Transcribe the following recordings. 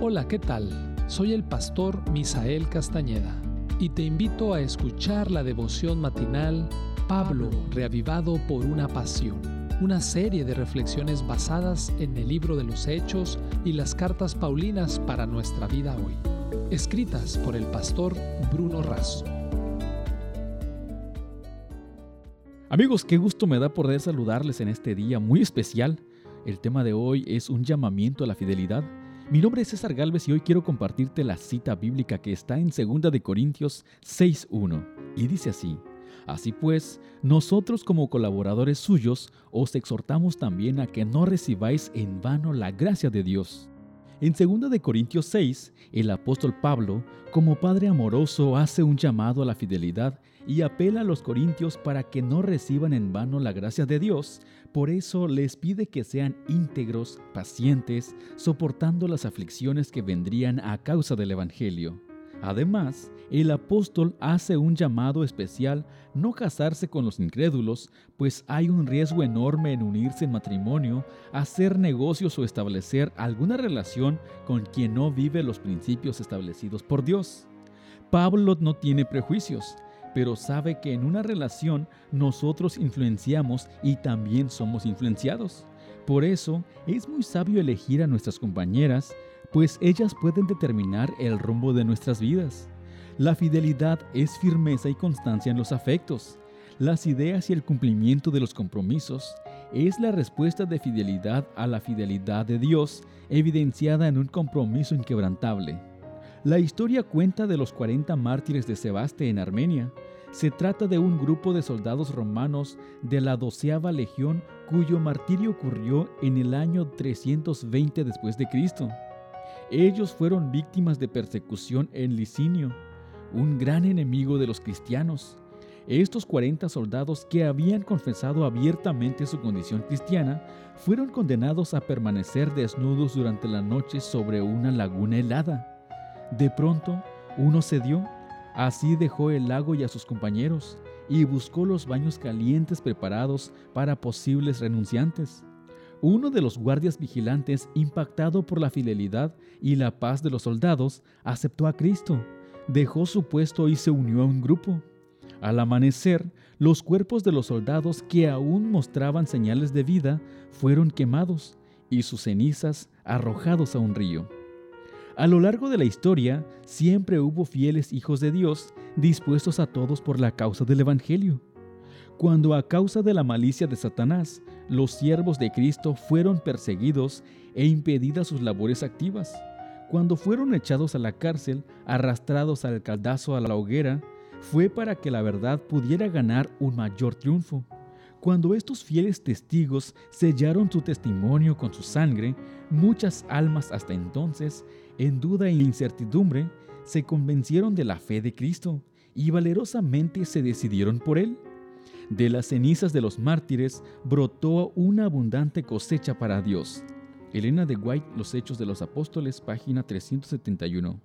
Hola, ¿qué tal? Soy el pastor Misael Castañeda y te invito a escuchar la devoción matinal Pablo, reavivado por una pasión, una serie de reflexiones basadas en el libro de los Hechos y las cartas Paulinas para nuestra vida hoy, escritas por el pastor Bruno Razo. Amigos, qué gusto me da poder saludarles en este día muy especial. El tema de hoy es un llamamiento a la fidelidad mi nombre es César Galvez y hoy quiero compartirte la cita bíblica que está en 2 de Corintios 6:1 y dice así: Así pues, nosotros como colaboradores suyos os exhortamos también a que no recibáis en vano la gracia de Dios. En 2 de Corintios 6, el apóstol Pablo, como padre amoroso, hace un llamado a la fidelidad y apela a los corintios para que no reciban en vano la gracia de Dios. Por eso les pide que sean íntegros, pacientes, soportando las aflicciones que vendrían a causa del Evangelio. Además, el apóstol hace un llamado especial no casarse con los incrédulos, pues hay un riesgo enorme en unirse en matrimonio, hacer negocios o establecer alguna relación con quien no vive los principios establecidos por Dios. Pablo no tiene prejuicios, pero sabe que en una relación nosotros influenciamos y también somos influenciados. Por eso es muy sabio elegir a nuestras compañeras, pues ellas pueden determinar el rumbo de nuestras vidas. La fidelidad es firmeza y constancia en los afectos. Las ideas y el cumplimiento de los compromisos es la respuesta de fidelidad a la fidelidad de Dios, evidenciada en un compromiso inquebrantable. La historia cuenta de los 40 mártires de Sebaste en Armenia. Se trata de un grupo de soldados romanos de la doceava legión cuyo martirio ocurrió en el año 320 después de Cristo. Ellos fueron víctimas de persecución en Licinio, un gran enemigo de los cristianos. Estos 40 soldados que habían confesado abiertamente su condición cristiana fueron condenados a permanecer desnudos durante la noche sobre una laguna helada. De pronto, uno cedió, así dejó el lago y a sus compañeros, y buscó los baños calientes preparados para posibles renunciantes. Uno de los guardias vigilantes, impactado por la fidelidad y la paz de los soldados, aceptó a Cristo, dejó su puesto y se unió a un grupo. Al amanecer, los cuerpos de los soldados que aún mostraban señales de vida fueron quemados y sus cenizas arrojados a un río. A lo largo de la historia, siempre hubo fieles hijos de Dios dispuestos a todos por la causa del Evangelio. Cuando a causa de la malicia de Satanás, los siervos de Cristo fueron perseguidos e impedidas sus labores activas, cuando fueron echados a la cárcel, arrastrados al caldazo a la hoguera, fue para que la verdad pudiera ganar un mayor triunfo. Cuando estos fieles testigos sellaron su testimonio con su sangre, muchas almas hasta entonces, en duda e incertidumbre, se convencieron de la fe de Cristo y valerosamente se decidieron por Él. De las cenizas de los mártires brotó una abundante cosecha para Dios. Elena de White, Los Hechos de los Apóstoles, página 371.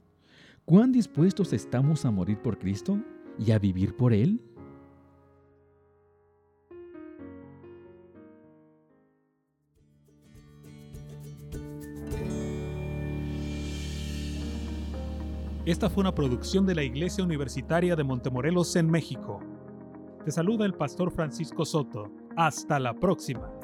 ¿Cuán dispuestos estamos a morir por Cristo y a vivir por Él? Esta fue una producción de la Iglesia Universitaria de Montemorelos en México. Te saluda el pastor Francisco Soto. Hasta la próxima.